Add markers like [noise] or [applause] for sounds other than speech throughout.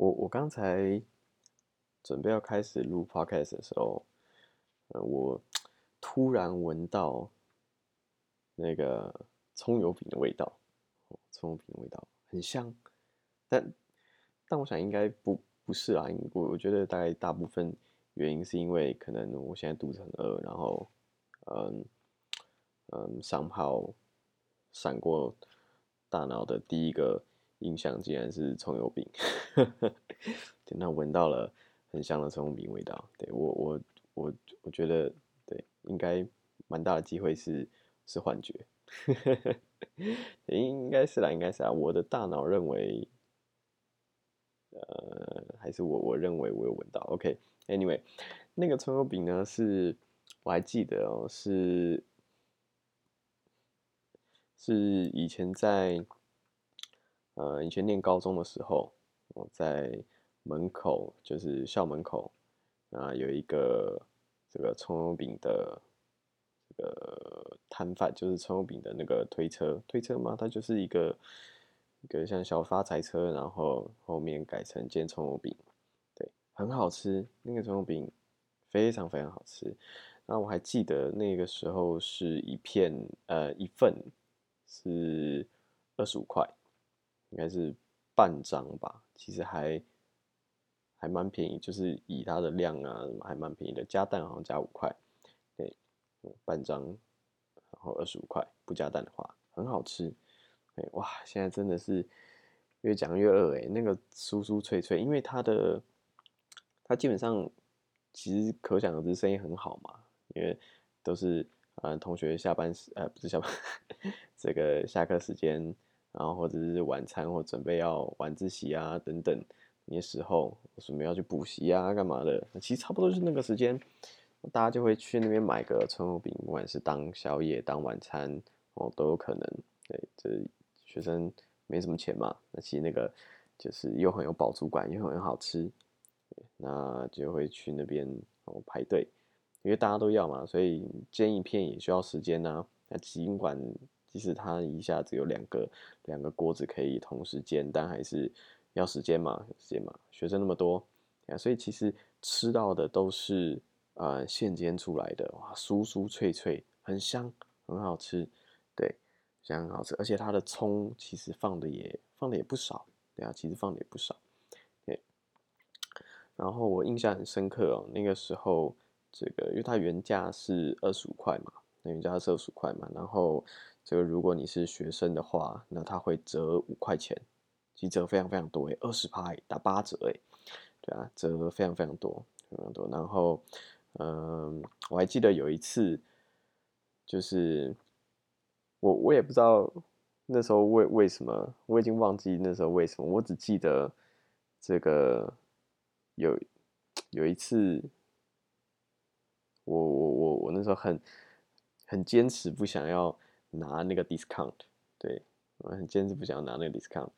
我我刚才准备要开始录 podcast 的时候，呃，我突然闻到那个葱油饼的味道，葱油饼的味道很香，但但我想应该不不是啊，我我觉得大概大部分原因是因为可能我现在肚子很饿，然后嗯嗯上炮闪过大脑的第一个。印象竟然是葱油饼，真的闻到了很香的葱油饼味道。对我我我我觉得对，应该蛮大的机会是是幻觉，应应该是啦，应该是啊。我的大脑认为，呃，还是我我认为我有闻到。OK，Anyway，那个葱油饼呢，是我还记得哦，是是以前在。呃，以前念高中的时候，我在门口，就是校门口，啊，有一个这个葱油饼的这个摊贩，就是葱油饼的那个推车，推车吗？它就是一个一个像小发财车，然后后面改成煎葱油饼，对，很好吃，那个葱油饼非常非常好吃。那我还记得那个时候是一片，呃，一份是二十五块。应该是半张吧，其实还还蛮便宜，就是以它的量啊，还蛮便宜的。加蛋好像加五块，对，半张，然后二十五块，不加蛋的话很好吃。哎，哇，现在真的是越讲越饿哎，那个酥酥脆脆，因为它的它基本上其实可想而知生意很好嘛，因为都是呃同学下班时，呃不是下班，[laughs] 这个下课时间。然后或者是晚餐或准备要晚自习啊等等那些时候，准备要去补习啊干嘛的，其实差不多就是那个时间，大家就会去那边买个葱油饼，不管是当宵夜、当晚餐哦都有可能。对，这学生没什么钱嘛，那其实那个就是又很有饱足感，又很好吃，那就会去那边哦排队，因为大家都要嘛，所以煎一片也需要时间呐。那尽管。即使它一下子有两个两个锅子可以同时煎，但还是要时间嘛，时间嘛。学生那么多啊，所以其实吃到的都是呃现煎出来的，哇，酥酥脆脆，很香，很好吃，对，香很好吃。而且它的葱其实放的也放的也不少，对啊，其实放的也不少，对。然后我印象很深刻哦，那个时候这个因为它原价是二十五块嘛，那原价是二十块嘛，然后。这个如果你是学生的话，那他会折五块钱，其实折非常非常多诶，二十趴打八折诶，对啊，折非常非常多非常多。然后，嗯，我还记得有一次，就是我我也不知道那时候为为什么，我已经忘记那时候为什么，我只记得这个有有一次，我我我我那时候很很坚持不想要。拿那个 discount，对我很坚持不想要拿那个 discount，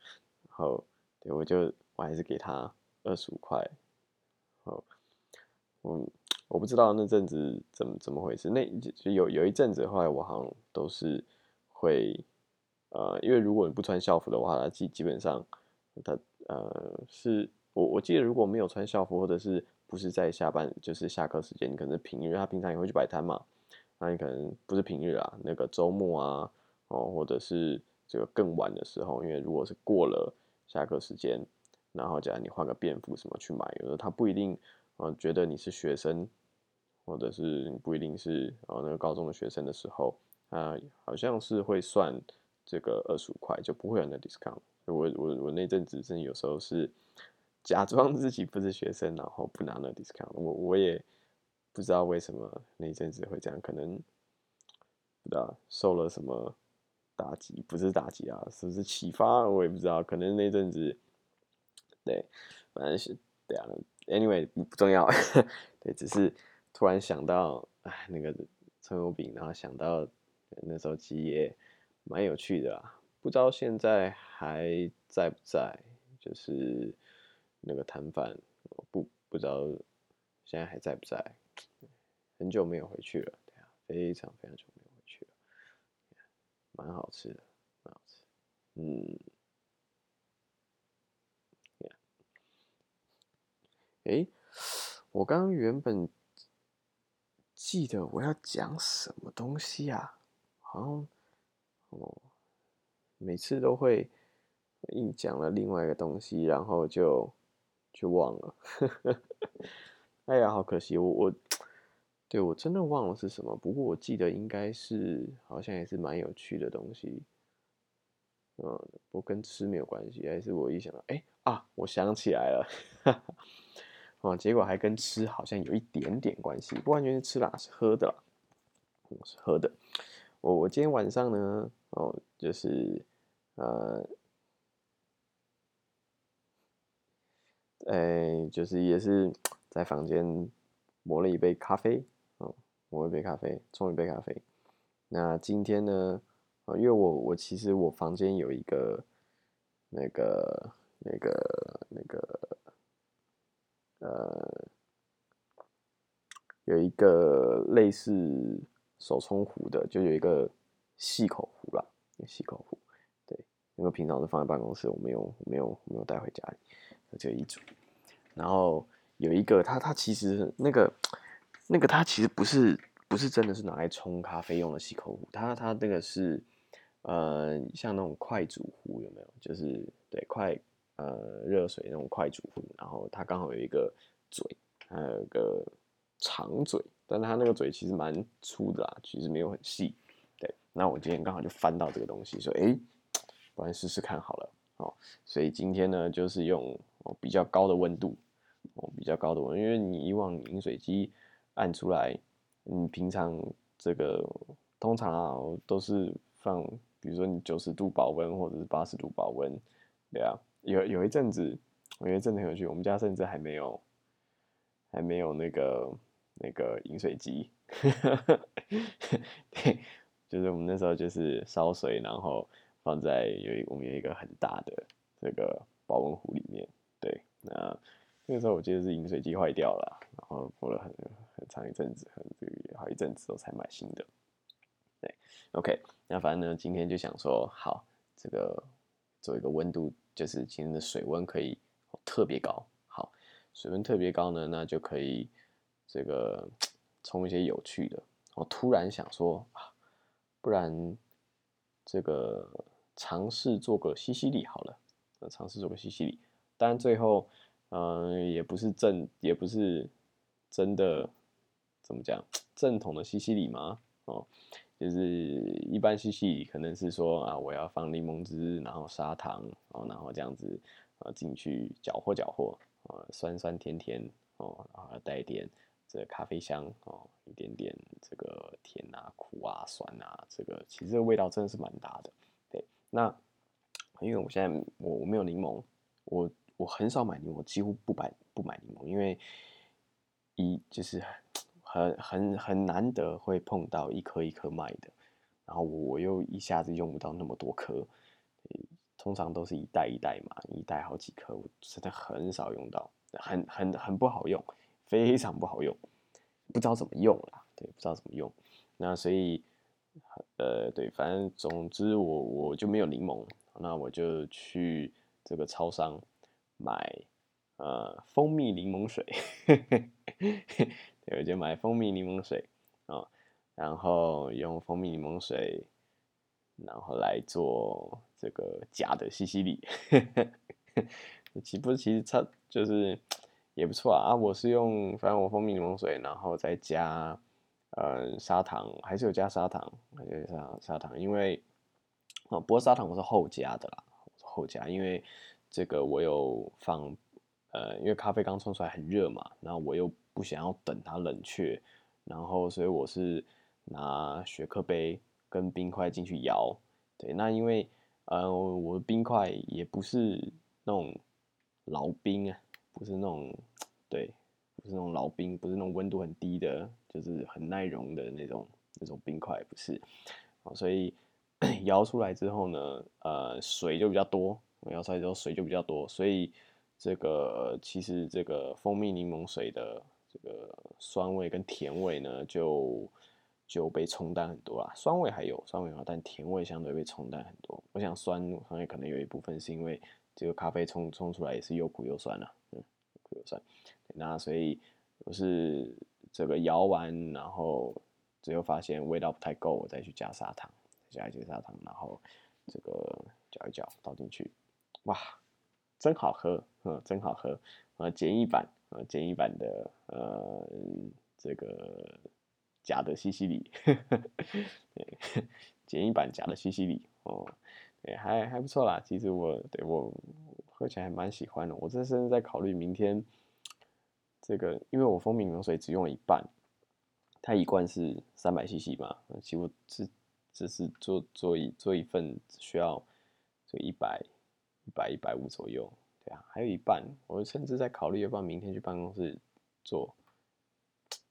然后对我就我还是给他二十五块，好，嗯，我不知道那阵子怎么怎么回事，那就有有一阵子后来我好像都是会，呃，因为如果你不穿校服的话，他基基本上他呃是我我记得如果没有穿校服或者是不是在下班就是下课时间，你可能平日他平常也会去摆摊嘛。那你可能不是平日啊，那个周末啊，哦，或者是这个更晚的时候，因为如果是过了下课时间，然后假如你换个便服什么去买，有时候他不一定，嗯，觉得你是学生，或者是你不一定是哦那个高中的学生的时候，啊，好像是会算这个二十五块，就不会有那 discount。我我我那阵子真的有时候是假装自己不是学生，然后不拿那 discount。我我也。不知道为什么那一阵子会这样，可能不知道受了什么打击，不是打击啊，是不是启发？我也不知道，可能那阵子对，反正是对啊。Anyway，不重要，[laughs] 对，只是突然想到，哎，那个葱油饼，然后想到那时候其实也蛮有趣的啦。不知道现在还在不在，就是那个摊贩，不不知道现在还在不在。很久没有回去了，对啊，非常非常久没有回去了，蛮好吃的，蛮好吃，嗯，诶，我刚刚原本记得我要讲什么东西啊？好像哦，每次都会硬讲了另外一个东西，然后就就忘了。[laughs] 哎呀，好可惜，我我对我真的忘了是什么。不过我记得应该是好像也是蛮有趣的东西。嗯，不跟吃没有关系，还是我一想到，哎啊，我想起来了。哈 [laughs] 哈哦，结果还跟吃好像有一点点关系，不完全是吃啦，是喝的啦，是喝的。我我今天晚上呢，哦，就是呃，哎，就是也是在房间磨了一杯咖啡，哦，磨一杯咖啡，冲一杯咖啡。那今天呢，啊，因为我我其实我房间有一个那个那个那个。呃，有一个类似手冲壶的，就有一个细口壶啦，细口壶。对，因为平常是放在办公室，我没有没有没有带回家里，就一组。然后有一个，它它其实那个那个它其实不是不是真的是拿来冲咖啡用的细口壶，它它那个是呃像那种快煮壶有没有？就是对快。呃，热水那种快煮壶，然后它刚好有一个嘴，还有一个长嘴，但它那个嘴其实蛮粗的啦，其实没有很细。对，那我今天刚好就翻到这个东西，说，哎，不然试试看好了。哦，所以今天呢，就是用比较高的温度，哦，比较高的温，因为你以往饮水机按出来，你平常这个通常啊都是放，比如说你九十度保温或者是八十度保温，对啊。有有一阵子，我觉得真的很有趣。我们家甚至还没有，还没有那个那个饮水机，[laughs] 对，就是我们那时候就是烧水，然后放在有一我们有一个很大的这个保温壶里面。对，那那个时候我记得是饮水机坏掉了，然后过了很很长一阵子，很这个好一阵子我才买新的。对，OK，那反正呢，今天就想说，好，这个做一个温度。就是今天的水温可以特别高，好，水温特别高呢，那就可以这个冲一些有趣的。我突然想说啊，不然这个尝试做个西西里好了，尝试做个西西里。当然最后，嗯，也不是正，也不是真的，怎么讲，正统的西西里吗？哦。就是一般西西里可能是说啊，我要放柠檬汁，然后砂糖，哦，然后这样子啊进去搅和搅和，啊酸酸甜甜哦，然后带一点这咖啡香哦，一点点这个甜啊、苦啊、酸啊，这个其实这个味道真的是蛮搭的。对，那因为我现在我我没有柠檬，我我很少买柠檬，几乎不买不买柠檬，因为一就是。很很很难得会碰到一颗一颗卖的，然后我又一下子用不到那么多颗，通常都是一袋一袋嘛，一袋好几颗，我真的很少用到，很很很不好用，非常不好用，不知道怎么用啦，对，不知道怎么用，那所以，呃，对，反正总之我我就没有柠檬，那我就去这个超商买呃蜂蜜柠檬水。[laughs] 对，我就买蜂蜜柠檬水啊，然后用蜂蜜柠檬水，然后来做这个假的西西里，[laughs] 其不其实它就是 [tsk] 也不错啊。啊，我是用反正我蜂蜜柠檬水，然后再加呃砂糖，还是有加砂糖，有加砂糖，因为啊，不过砂糖我是后加的啦，后加，因为这个我有放呃，因为咖啡刚冲出来很热嘛，然后我又。不想要等它冷却，然后所以我是拿雪克杯跟冰块进去摇。对，那因为呃我的冰块也不是那种老冰啊，不是那种对，不是那种老冰，不是那种温度很低的，就是很耐溶的那种那种冰块，不是。所以 [coughs] 摇出来之后呢，呃水就比较多，摇出来之后水就比较多，所以这个其实这个蜂蜜柠檬水的。这个酸味跟甜味呢，就就被冲淡很多啦。酸味还有酸味啊，但甜味相对被冲淡很多。我想酸酸味可能有一部分是因为这个咖啡冲冲出来也是又苦又酸了，嗯，苦又酸。那所以我是这个摇完，然后最后发现味道不太够，我再去加砂糖，加一些砂糖，然后这个搅一搅倒进去，哇，真好喝，嗯，真好喝，呃，简易版，呃，简易版的，呃，这个假的西西里，简易版假的西西里，哦，对，还还不错啦，其实我对我喝起来还蛮喜欢的，我这甚至在考虑明天。这个，因为我蜂蜜柠檬水只用了一半，它一罐是三百 CC 嘛，其实我只只是做做一做一份需要就一百一百一百五左右，对啊，还有一半，我甚至在考虑要不要明天去办公室做，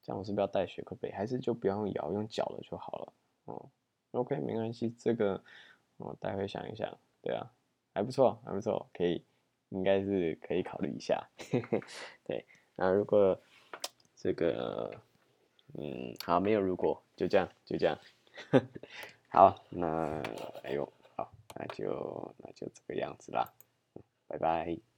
这样我是不是要带雪克杯，还是就不要用摇用搅的就好了，哦，OK 没关系，这个我待会想一想，对啊，还不错还不错，可以应该是可以考虑一下，[laughs] 对。那如果这个，嗯，好，没有如果，就这样，就这样，[laughs] 好，那哎呦，那就那就这个样子啦，拜拜。